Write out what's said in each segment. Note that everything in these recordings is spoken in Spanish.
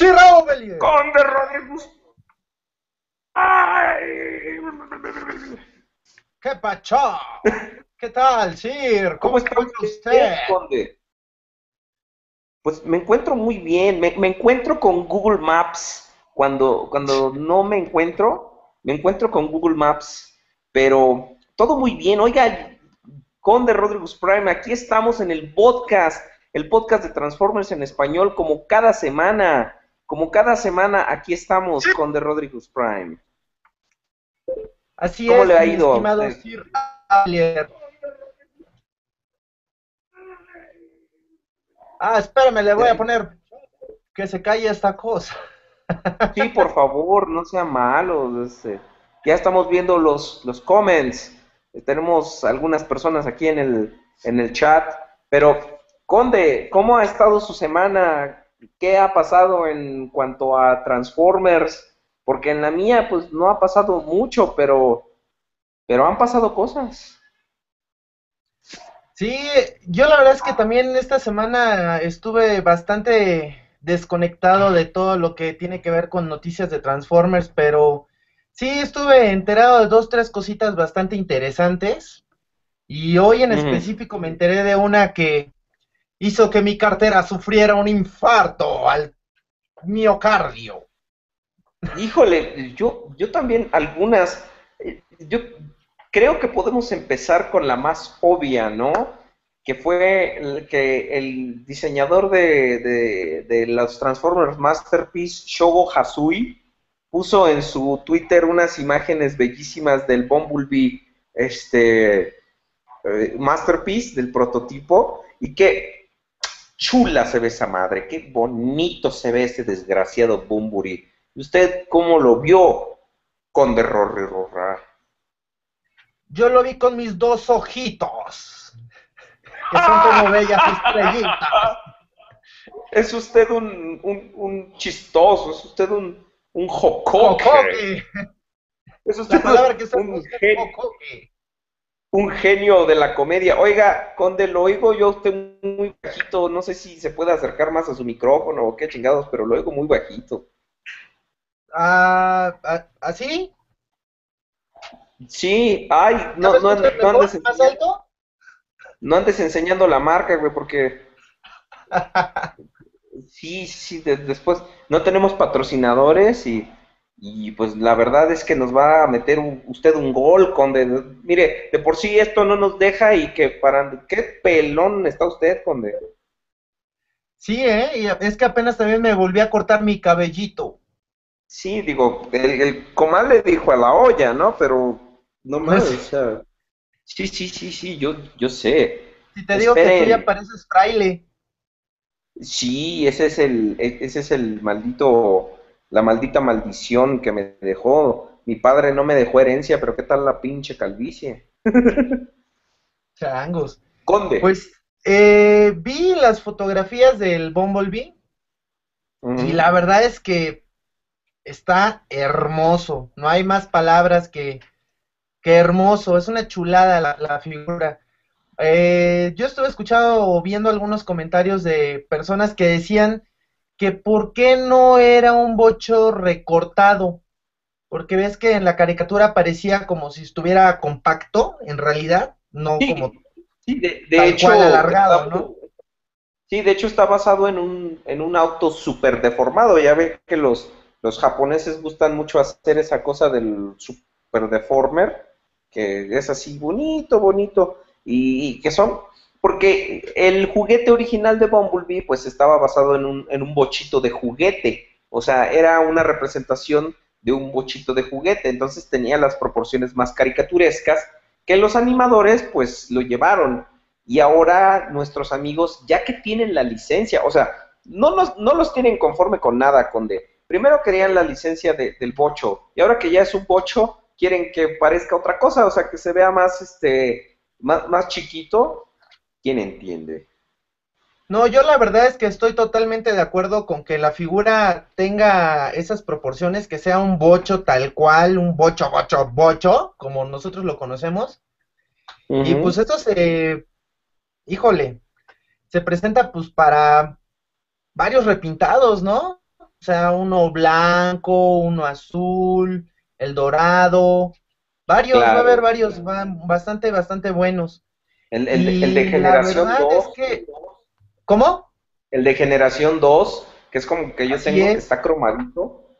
¡Sí, Raúl Conde Rodríguez. ¡Ay! ¿Qué pacho? ¿Qué tal, Sir? ¿Cómo, está usted? Conde? Pues me encuentro muy bien. Me, encuentro con Google Maps. Cuando, cuando no me encuentro, me encuentro con Google Maps. Pero todo muy bien. Oiga, Conde Rodríguez Prime, aquí estamos en el podcast, el podcast de Transformers en español, como cada semana. Como cada semana, aquí estamos, Conde Rodríguez Prime. Así ¿Cómo le ha ido? Estimado Sir Ah, espérame, le voy a poner que se calle esta cosa. Sí, por favor, no sea malo. Este, ya estamos viendo los, los comments. Tenemos algunas personas aquí en el, en el chat. Pero, Conde, ¿cómo ha estado su semana? ¿Qué ha pasado en cuanto a Transformers? Porque en la mía, pues no ha pasado mucho, pero, pero han pasado cosas. Sí, yo la verdad es que también esta semana estuve bastante desconectado de todo lo que tiene que ver con noticias de Transformers, pero sí estuve enterado de dos, tres cositas bastante interesantes. Y hoy en específico me enteré de una que hizo que mi cartera sufriera un infarto al miocardio. Híjole, yo, yo también algunas, eh, yo Creo que podemos empezar con la más obvia, ¿no? Que fue que el diseñador de, de, los Transformers Masterpiece, Shogo Hasui, puso en su Twitter unas imágenes bellísimas del Bumblebee este, eh, Masterpiece, del prototipo, y qué chula se ve esa madre, qué bonito se ve ese desgraciado Bumblebee. ¿Y usted cómo lo vio, con Rorra? Yo lo vi con mis dos ojitos, que son como bellas estrellitas. Es usted un, un, chistoso, es usted un, un jocoque. Es usted un, genio, un genio de la comedia. Oiga, Conde, lo oigo yo usted muy bajito. No sé si se puede acercar más a su micrófono o qué chingados, pero lo oigo muy bajito. Ah, ¿Así? Sí, ay, no, no, no, andes enseñando, no andes enseñando la marca, güey, porque sí, sí, después no tenemos patrocinadores y, y, pues la verdad es que nos va a meter usted un gol con mire, de por sí esto no nos deja y que para qué pelón está usted, conde. Sí, eh, y es que apenas también me volví a cortar mi cabellito. Sí, digo, el, el comal le dijo a la olla, ¿no? Pero no más, o sea. Sí, sí, sí, sí, yo, yo sé. Si te digo que tú ya pareces fraile. Sí, ese es el, e, ese es el maldito, la maldita maldición que me dejó. Mi padre no me dejó herencia, pero ¿qué tal la pinche calvicie? Changos. Conde. Pues eh, vi las fotografías del Bumblebee y la verdad es que está hermoso. No hay más palabras que, Qué hermoso, es una chulada la, figura. Eh, yo estuve escuchando o viendo algunos comentarios de personas que decían que por qué no era un bocho recortado, porque ves que en la caricatura parecía como si estuviera compacto, en realidad, no como sí, de, hecho, alargado, ¿no? Sí, de hecho está basado en un, en un auto súper deformado, ya ve que los, los japoneses gustan mucho hacer esa cosa del super deformer, que es así bonito, bonito, y, que son, porque el juguete original de Bumblebee pues estaba basado en un, en un bochito de juguete, o sea, era una representación de un bochito de juguete, entonces tenía las proporciones más caricaturescas que los animadores pues lo llevaron. Y ahora nuestros amigos, ya que tienen la licencia, o sea, no, no los tienen conforme con nada, con de, primero querían la licencia del bocho, y ahora que ya es un bocho, quieren que parezca otra cosa, o sea, que se vea más, este, más, más chiquito, ¿quién entiende? No, yo la verdad es que estoy totalmente de acuerdo con que la figura tenga esas proporciones, que sea un bocho tal cual, un bocho, bocho, bocho, como nosotros lo conocemos. Y pues esto se, híjole, se presenta pues para varios repintados, ¿no? O sea, uno blanco, uno azul, el dorado. Varios, va a haber varios, van bastante, bastante buenos. El, de generación 2. ¿Cómo? El de generación 2, que es como que yo tengo que está cromadito.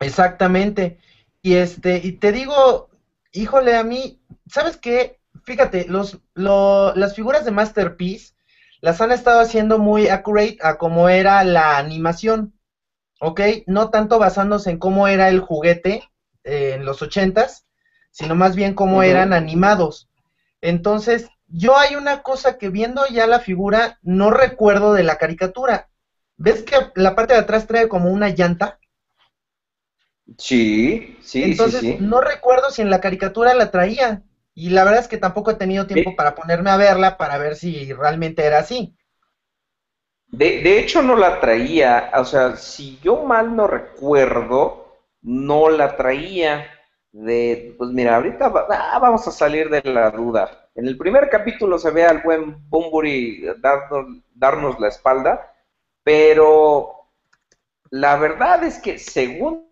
Exactamente. Y este, y te digo, híjole, a mí, ¿sabes qué? Fíjate, los, las figuras de Masterpiece las han estado haciendo muy accurate a cómo era la animación, ¿ok? No tanto basándose en cómo era el juguete eh, en los ochentas, sino más bien cómo eran animados. Entonces, yo hay una cosa que viendo ya la figura, no recuerdo de la caricatura. ¿Ves que la parte de atrás trae como una llanta? Sí, sí, Entonces, sí, no recuerdo si en la caricatura la traía. Y la verdad es que tampoco he tenido tiempo para ponerme a verla para ver si realmente era así. De, de, hecho, no la traía. O sea, si yo mal no recuerdo, no la traía. De, pues mira, ahorita ah, vamos a salir de la duda. En el primer capítulo se ve al buen Bumburi darnos, la espalda, pero la verdad es que según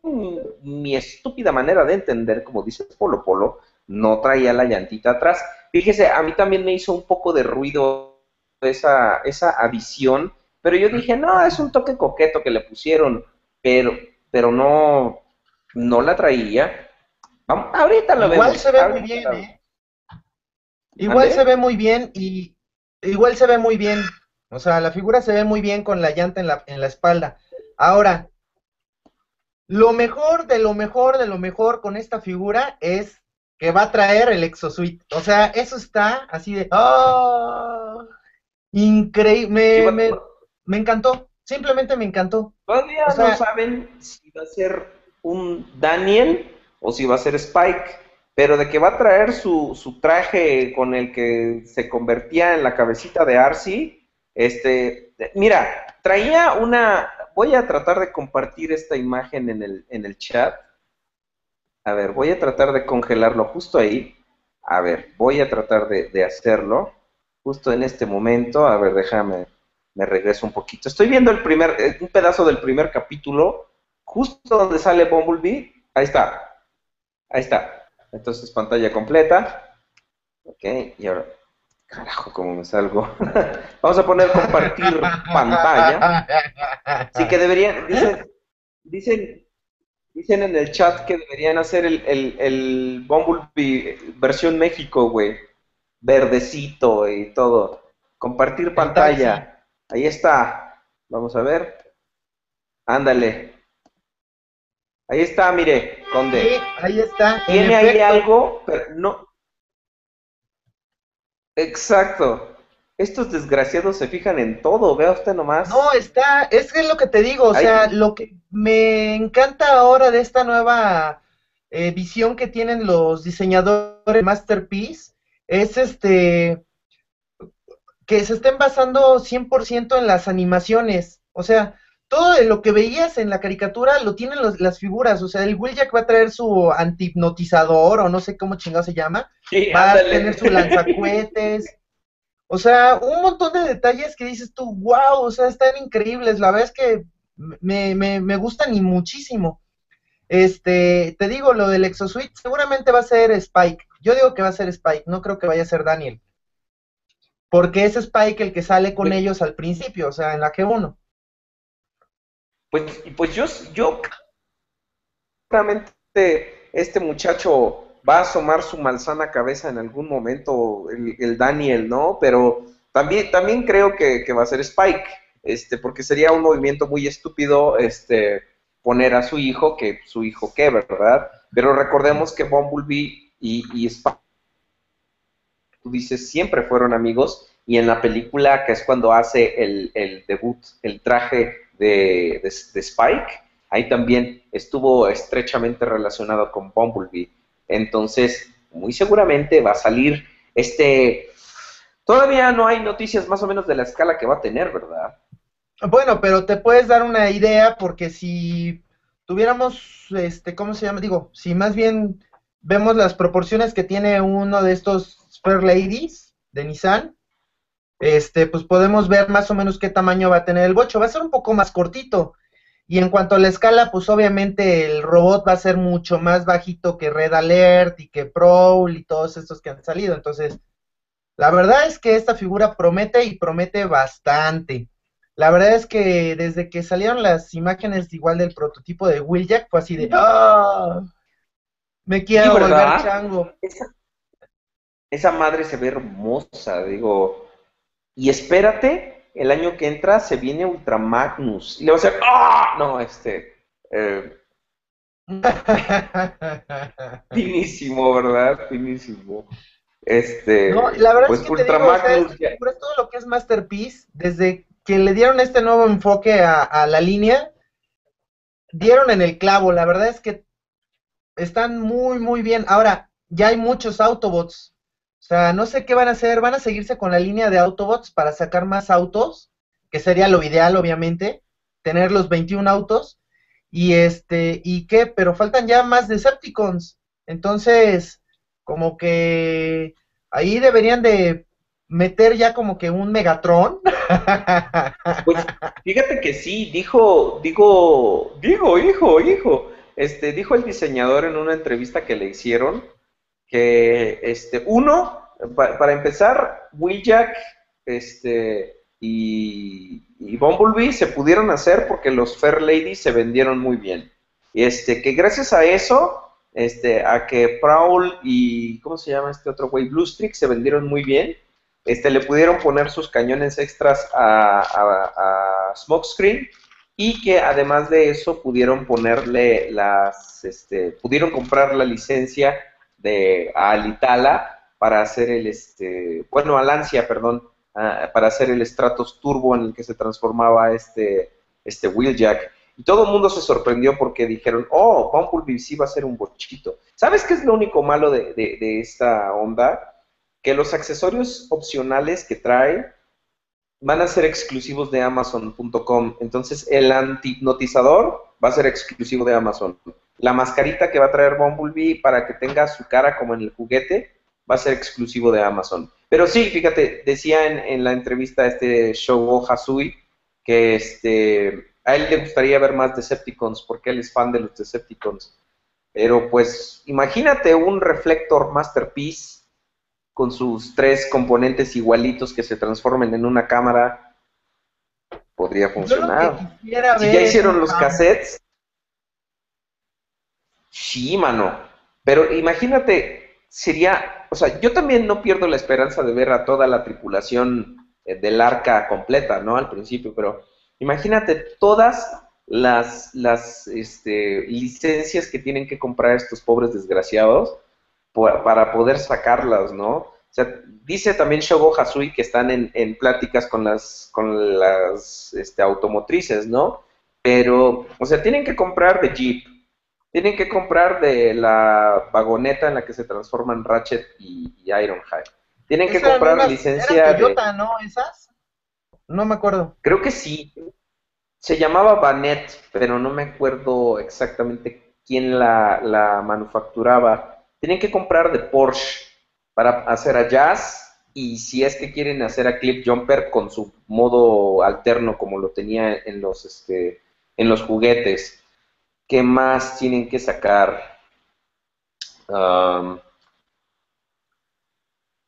mi estúpida manera de entender, como dice Polo Polo, no traía la llantita atrás. Fíjese, a mí también me hizo un poco de ruido esa, esa adición, pero yo dije, no, es un toque coqueto que le pusieron, pero, pero no, no la traía. Ahorita lo Igual se ve muy bien, ¿eh? Igual se ve muy bien y igual se ve muy bien. O sea, la figura se ve muy bien con la llanta en la, en la espalda. Ahora, lo mejor de lo mejor de lo mejor con esta figura es que va a traer el exosuite. O sea, eso está así de... ¡Oh! Increíble. Me, encantó. Simplemente me encantó. Todavía no saben si va a ser un Daniel o si va a ser Spike. Pero de que va a traer su, su traje con el que se convertía en la cabecita de Arcy, este, mira, traía una, voy a tratar de compartir esta imagen en el, en el chat. A ver, voy a tratar de congelarlo justo ahí. A ver, voy a tratar de, hacerlo justo en este momento. A ver, déjame, me regreso un poquito. Estoy viendo el primer, eh, un pedazo del primer capítulo, justo donde sale Bumblebee. Ahí está. Ahí está. Entonces, pantalla completa. Ok, y ahora, carajo, cómo me salgo. Vamos a poner compartir pantalla. Sí que deberían, dicen, dicen Dicen en el chat que deberían hacer el, el, Bumblebee versión México, güey. Verdecito y todo. Compartir pantalla. Ahí está. Vamos a ver. Ándale. Ahí está, mire, Conde. Sí, ahí está. Tiene ahí algo, pero no. Exacto estos desgraciados se fijan en todo, vea usted nomás. No, está, es que es lo que te digo, o sea, lo que me encanta ahora de esta nueva eh, visión que tienen los diseñadores Masterpiece es este que se estén basando 100% en las animaciones, o sea, todo lo que veías en la caricatura lo tienen las figuras, o sea, el Jack va a traer su antihipnotizador o no sé cómo chingado se llama, va a tener su lanzacuetes, o sea, un montón de detalles que dices tú, wow, o sea, están increíbles. La verdad es que me, me, me gustan y muchísimo. Este, te digo, lo del Exosuite seguramente va a ser Spike. Yo digo que va a ser Spike, no creo que vaya a ser Daniel. Porque es Spike el que sale con ellos al principio, o sea, en la G1. Pues, pues yo, yo, realmente, este muchacho va a asomar su malsana cabeza en algún momento el, Daniel, ¿no? Pero también, también creo que, va a ser Spike, este, porque sería un movimiento muy estúpido este, poner a su hijo, que su hijo qué, ¿verdad? Pero recordemos que Bumblebee y, y Spike, tú dices, siempre fueron amigos, y en la película, que es cuando hace el, el debut, el traje de, de, Spike, ahí también estuvo estrechamente relacionado con Bumblebee. Entonces, muy seguramente va a salir este... Todavía no hay noticias más o menos de la escala que va a tener, ¿verdad? Bueno, pero te puedes dar una idea porque si tuviéramos, este, ¿cómo se llama? Digo, si más bien vemos las proporciones que tiene uno de estos Spare Ladies de Nissan, este, pues podemos ver más o menos qué tamaño va a tener el bocho. Va a ser un poco más cortito. Y en cuanto a la escala, pues obviamente el robot va a ser mucho más bajito que Red Alert y que Prowl y todos estos que han salido. Entonces, la verdad es que esta figura promete y promete bastante. La verdad es que desde que salieron las imágenes igual del prototipo de Wheeljack, fue así de ¡Ah! Me quiero volver chango. Esa, madre se ve hermosa, digo. Y espérate, el año que entra se viene Ultra Magnus. Y le va a hacer ¡Ah! No, este. Eh, finísimo, ¿verdad? Finísimo. Este, no, la verdad es pues que te digo, todo lo que es Masterpiece, desde que le dieron este nuevo enfoque a, la línea, dieron en el clavo. La verdad es que están muy, muy bien. Ahora, ya hay muchos Autobots. Sea, no sé qué van a hacer. Van a seguirse con la línea de Autobots para sacar más autos, que sería lo ideal, obviamente, tener los 21 autos. Y este, ¿y qué? Pero faltan ya más Decepticons. Entonces, como que ahí deberían de meter ya como que un Megatron. Pues fíjate que sí, dijo, digo, digo, hijo, hijo, este, dijo el diseñador en una entrevista que le hicieron que, este, uno, para empezar, Wheeljack, este, y, y Bumblebee se pudieron hacer porque los Fair Ladies se vendieron muy bien. Este, que gracias a eso este, a que Prowl y, ¿cómo se llama este otro güey? Bluestrix se vendieron muy bien. Este, le pudieron poner sus cañones extras a, a, Smokescreen y que además de eso pudieron ponerle las, este, pudieron comprar la licencia de a Alitala para hacer el, este, bueno, a Lancia, perdón, para hacer el Stratos Turbo en el que se transformaba este, este Wheeljack. Y todo el mundo se sorprendió porque dijeron, oh, Bumblebee sí va a ser un bochito. ¿Sabes qué es lo único malo de, esta onda? Que los accesorios opcionales que trae van a ser exclusivos de Amazon.com. Entonces, el antihipnotizador va a ser exclusivo de Amazon. La mascarita que va a traer Bumblebee para que tenga su cara como en el juguete va a ser exclusivo de Amazon. Pero sí, fíjate, decía en, en la entrevista a este Shogo Hasui que este a él le gustaría ver más Decepticons porque él es fan de los Decepticons. Pero pues imagínate un reflector Masterpiece con sus tres componentes igualitos que se transformen en una cámara. Podría funcionar. Si ya hicieron los cassettes. Sí, mano. Pero imagínate, sería, o sea, yo también no pierdo la esperanza de ver a toda la tripulación eh, del arca completa, ¿no? Al principio, pero Imagínate todas las, las este, licencias que tienen que comprar estos pobres desgraciados para poder sacarlas, ¿no? O sea, dice también Shogo Hasui que están en, en pláticas con las, con las este, automotrices, ¿no? Pero, o sea, tienen que comprar de Jeep, tienen que comprar de la vagoneta en la que se transforman Ratchet y, Ironhide. Tienen que comprar la licencia Toyota, ¿no? ¿Esas? No me acuerdo. Creo que sí. Se llamaba Banet, pero no me acuerdo exactamente quién la, manufacturaba. Tienen que comprar de Porsche para hacer a Jazz y si es que quieren hacer a Clip Jumper con su modo alterno como lo tenía en los, este, en los juguetes. ¿Qué más tienen que sacar?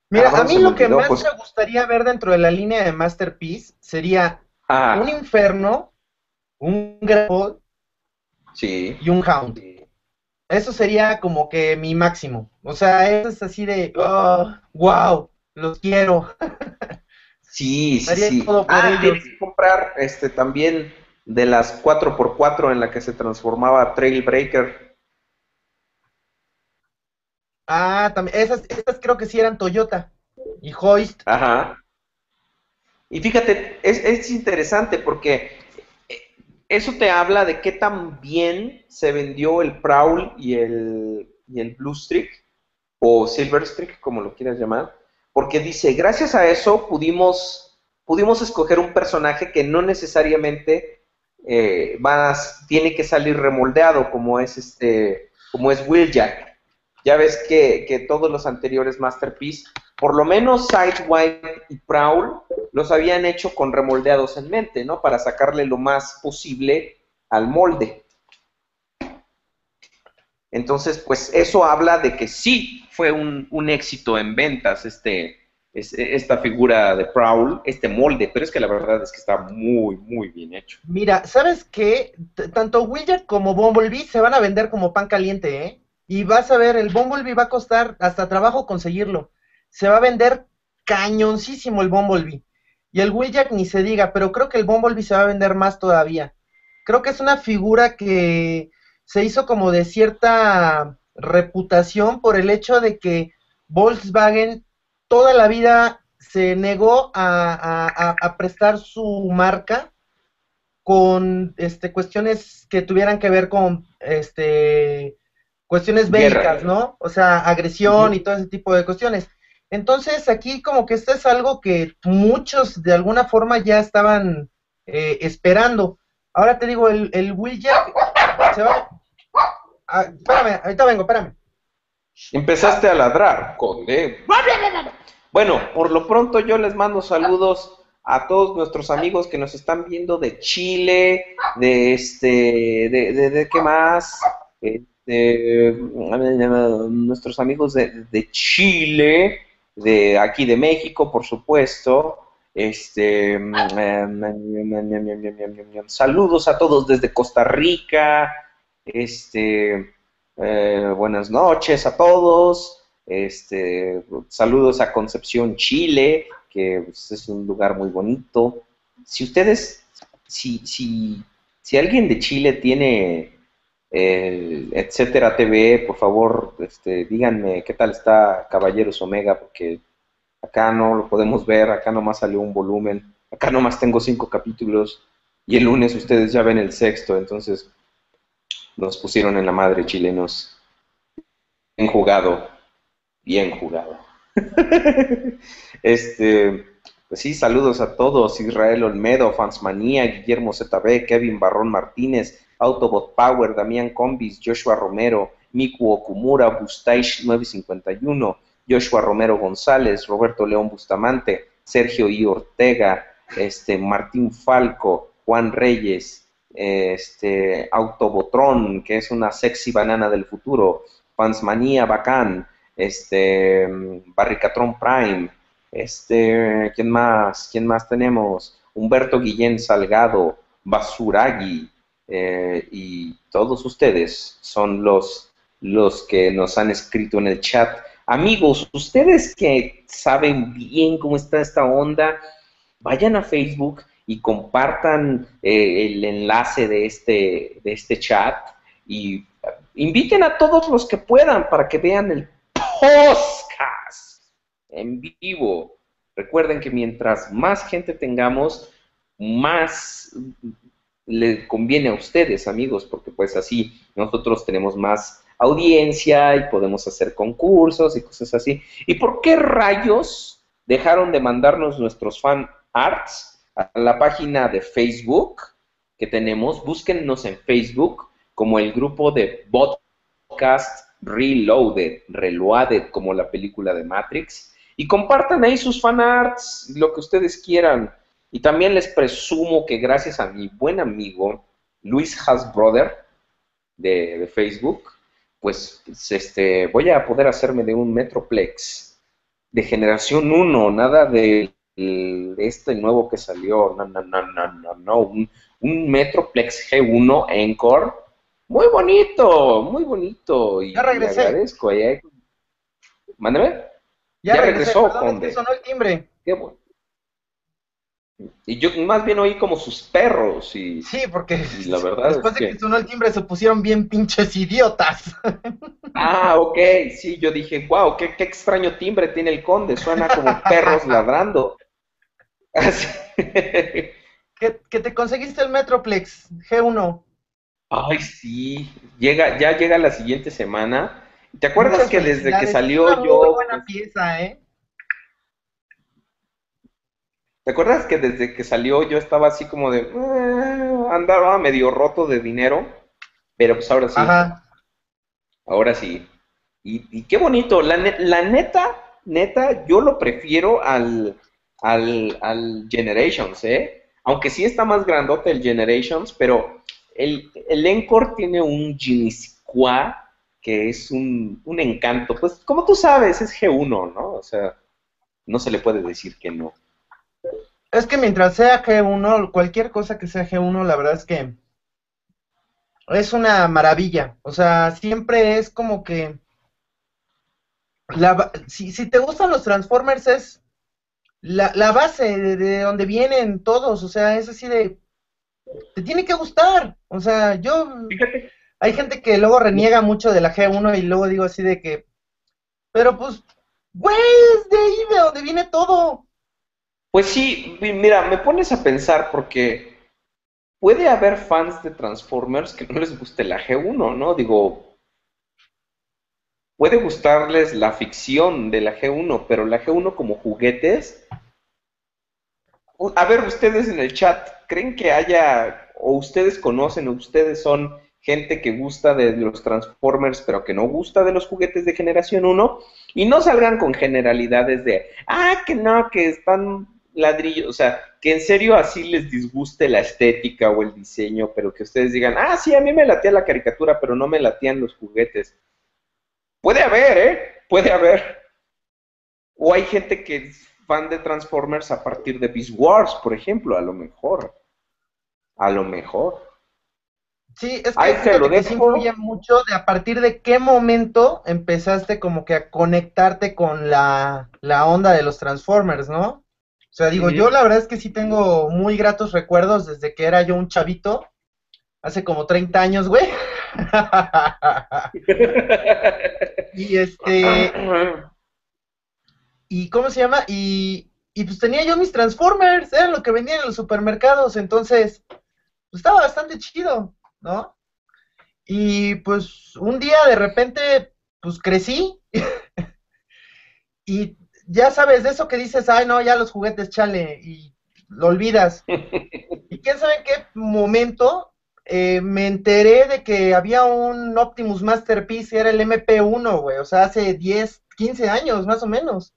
Mira, a mí lo que más pues. me gustaría ver dentro de la línea de Masterpiece sería ah. un infierno, un grapple sí. y un hound. Eso sería como que mi máximo. O sea, eso es así de, oh, wow, los quiero. sí, sí, sí. ah, tienes que comprar este también de las 4x4 en la que se transformaba Trailbreaker Ah, también, esas, esas creo que sí eran Toyota y Hoist. Ajá. Y fíjate, es, es interesante porque eh, eso te habla de qué tan bien se vendió el Prowl y el, y el Blue Streak, o Silver Streak, como lo quieras llamar, porque dice, gracias a eso pudimos, pudimos escoger un personaje que no necesariamente eh, tiene que salir remoldeado, como es este, como es Wheeljack. Ya ves que, todos los anteriores Masterpiece, por lo menos Sidewide y Prowl, los habían hecho con remoldeados en mente, ¿no? Para sacarle lo más posible al molde. Entonces, pues eso habla de que sí fue un, un éxito en ventas este, esta figura de Prowl, este molde, pero es que la verdad es que está muy, muy bien hecho. Mira, ¿sabes qué? Tanto Wheeljack como Bumblebee se van a vender como pan caliente, ¿eh? Y vas a ver, el Bumblebee va a costar hasta trabajo conseguirlo. Se va a vender cañoncísimo el Bumblebee. Y el Wheeljack ni se diga, pero creo que el Bumblebee se va a vender más todavía. Creo que es una figura que se hizo como de cierta reputación por el hecho de que Volkswagen toda la vida se negó a, prestar su marca con este cuestiones que tuvieran que ver con este cuestiones bélicas, ¿no? O sea, agresión y todo ese tipo de cuestiones. Entonces, aquí como que esto es algo que muchos de alguna forma ya estaban eh, esperando. Ahora te digo, el, el Will Jack se va... Ah, espérame, ahorita vengo, espérame. Empezaste a ladrar, conde. Bueno, por lo pronto yo les mando saludos a todos nuestros amigos que nos están viendo de Chile, de este, de, de, qué más, este, nuestros amigos de, de, Chile, de aquí de México, por supuesto. Este, saludos a todos desde Costa Rica. Este, buenas noches a todos. Este, saludos a Concepción, Chile, que pues, es un lugar muy bonito. Si ustedes, si, si, si alguien de Chile tiene eh, etcétera TV, por favor, este, díganme qué tal está Caballeros Omega, porque acá no lo podemos ver, acá nomás salió un volumen, acá nomás tengo cinco capítulos y el lunes ustedes ya ven el sexto, entonces nos pusieron en la madre chilenos. Bien jugado bien jugado. este, pues sí, saludos a todos. Israel Olmedo, Fansmanía, Guillermo ZB, Kevin Barrón Martínez, Autobot Power, Damián Combis, Joshua Romero, Miku Okumura, Bustaish 951, Joshua Romero González, Roberto León Bustamante, Sergio I. Ortega, este, Martín Falco, Juan Reyes, este, Autobotrón, que es una sexy banana del futuro, Fansmanía Bacán, este, Barricatron Prime, este, ¿quién más? ¿Quién más tenemos? Humberto Guillén Salgado, Basuragi, eh, y todos ustedes son los, los que nos han escrito en el chat. Amigos, ustedes que saben bien cómo está esta onda, vayan a Facebook y compartan eh, el enlace de este, de este chat y inviten a todos los que puedan para que vean el podcast en vivo. Recuerden que mientras más gente tengamos, más le conviene a ustedes, amigos, porque pues así nosotros tenemos más audiencia y podemos hacer concursos y cosas así. ¿Y por qué rayos dejaron de mandarnos nuestros fan arts a la página de Facebook que tenemos? Búsquennos en Facebook como el grupo de podcast Reloaded, Reloaded como la película de Matrix. Y compartan ahí sus fanarts, lo que ustedes quieran. Y también les presumo que gracias a mi buen amigo Luis Hasbrother de, de Facebook, pues, este, voy a poder hacerme de un Metroplex de generación 1, nada de, este nuevo que salió, no, no, no, no, no, un, un Metroplex G1 Encore muy bonito, muy bonito. Y ya regresé. agradezco. ¿eh? Mándame. Ya, regresó, Conde. sonó el timbre. Qué bueno. Y yo más bien oí como sus perros y... Sí, porque la verdad después de que... sonó el timbre se pusieron bien pinches idiotas. Ah, ok, sí, yo dije, wow, qué, qué extraño timbre tiene el conde, suena como perros ladrando. Que, que te conseguiste el Metroplex G1. Ay, sí, llega, ya llega la siguiente semana. ¿Te acuerdas que desde que salió es una yo... Muy buena pieza, ¿eh? ¿Te acuerdas que desde que salió yo estaba así como de... Eh", andaba medio roto de dinero, pero pues ahora sí. Ajá. Ahora sí. Y, qué bonito. La, la, neta, neta, yo lo prefiero al, al, al Generations, ¿eh? Aunque sí está más grandote el Generations, pero el, el Encore tiene un Ginisqua que es un, un encanto. Pues, como tú sabes, es G1, ¿no? O sea, no se le puede decir que no. Es que mientras sea G1, cualquier cosa que sea G1, la verdad es que es una maravilla. O sea, siempre es como que... La, si, si te gustan los Transformers es la, la base de, donde vienen todos. O sea, es así de... Te tiene que gustar. O sea, yo... Hay gente que luego reniega mucho de la G1 y luego digo así de que... Pero pues, güey, es de ahí de donde viene todo. Pues sí, mira, me pones a pensar porque puede haber fans de Transformers que no les guste la G1, ¿no? Digo, puede gustarles la ficción de la G1, pero la G1 como juguetes... A ver, ustedes en el chat, ¿creen que haya, o ustedes conocen, o ustedes son gente que gusta de los Transformers, pero que no gusta de los juguetes de generación 1? Y no salgan con generalidades de, ah, que no, que están ladrillo, o sea, que en serio así les disguste la estética o el diseño, pero que ustedes digan, ah, sí, a mí me latía la caricatura, pero no me latían los juguetes. Puede haber, ¿eh? Puede haber. O hay gente que es fan de Transformers a partir de Beast Wars, por ejemplo, a lo mejor. A lo mejor. Sí, es que, lo que influye mucho de a partir de qué momento empezaste como que a conectarte con la, la onda de los Transformers, ¿no? O sea, digo, yo la verdad es que sí tengo muy gratos recuerdos desde que era yo un chavito, hace como 30 años, güey. Y este... ¿Y cómo se llama? Y, y pues tenía yo mis Transformers, era lo que vendían en los supermercados, entonces, pues estaba bastante chido, ¿no? Y pues un día de repente, pues crecí y ya sabes, de eso que dices, ay, no, ya los juguetes, chale, y lo olvidas. y quién sabe en qué momento eh, me enteré de que había un Optimus Masterpiece, era el MP1, güey, o sea, hace 10, 15 años más o menos.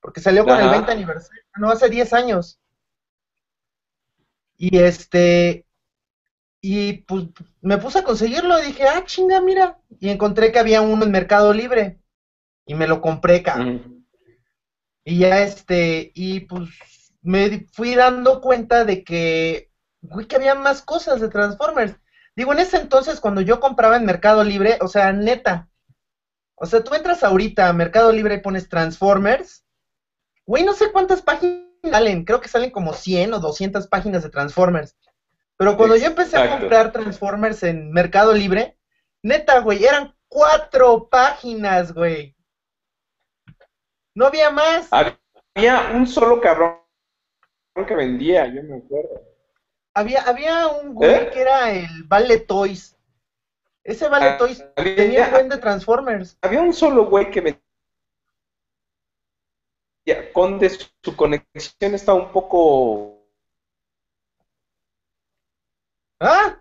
Porque salió con el 20 aniversario, no, hace 10 años. Y este, y pues me puse a conseguirlo y dije, ah, chinga, mira. Y encontré que había uno en Mercado Libre. Y me lo compré, cabrón. Y ya este, y pues me fui dando cuenta de que, güey, que había más cosas de Transformers. Digo, en ese entonces cuando yo compraba en Mercado Libre, o sea, neta, o sea, tú entras ahorita a Mercado Libre y pones Transformers, güey, no sé cuántas páginas salen, creo que salen como 100 o 200 páginas de Transformers. Pero cuando yo empecé a comprar Transformers en Mercado Libre, neta, güey, eran cuatro páginas, güey. No había más. Había un solo cabrón que vendía, yo me acuerdo. Había, había un güey ¿Eh? que era el Vale Toys. Ese Vale ah, Toys tenía un buen de Transformers. Había un solo güey que vendía. Con de su conexión está un poco. ¿Ah?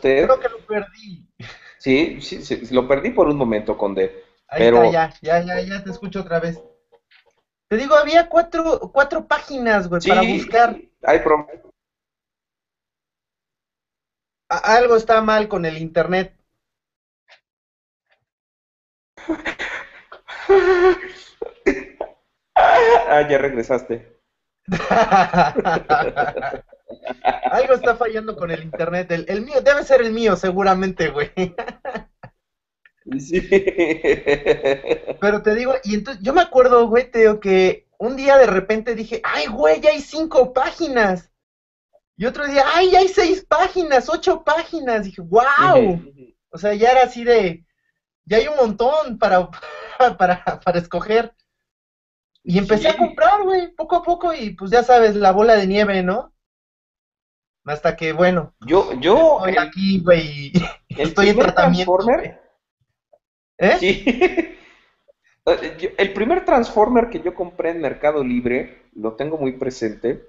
Creo que lo perdí. Sí, sí, lo perdí por un momento, Conde. Ahí está, ya, ya, ya, ya te escucho otra vez. Te digo, había cuatro, cuatro páginas, güey, para buscar. Hay problema. Algo está mal con el internet. ah, ya regresaste. Algo está fallando con el internet. El, mío, debe ser el mío, seguramente, güey. Sí. Pero te digo, y entonces yo me acuerdo, güey, te digo que un día de repente dije, ay, güey, ya hay cinco páginas. Y otro día, ay, ya hay seis páginas, ocho páginas. Dije, wow. O sea, ya era así de, ya hay un montón para, para, para escoger. Y empecé a comprar, güey, poco a poco, y pues ya sabes, la bola de nieve, ¿no? Hasta que, bueno. Yo, yo. Estoy aquí, güey. Estoy en tratamiento. Transformer, ¿Eh? Sí. el primer Transformer que yo compré en Mercado Libre, lo tengo muy presente,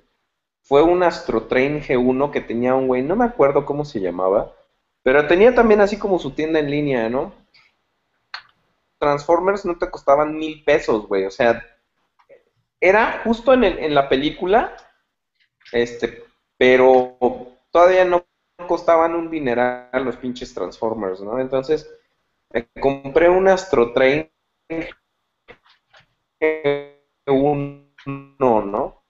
fue un Astrotrain G1 que tenía un güey, no me acuerdo cómo se llamaba, pero tenía también así como su tienda en línea, ¿no? Transformers no te costaban mil pesos, güey, o sea, era justo en, en la película, este, pero todavía no costaban un dineral los pinches Transformers, ¿no? Entonces, me compré un Astro Train uno, ¿no?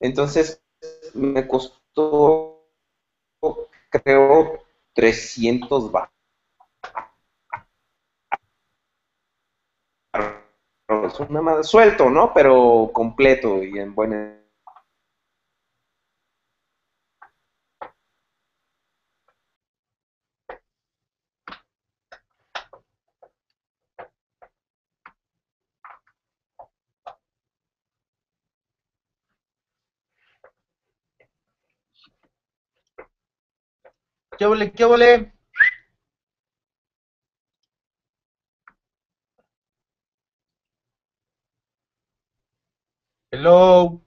Entonces, me costó, creo, 300 baros. Suelto, ¿no? Pero completo y en buena ¿Qué vole? ¿Qué vole? Hello.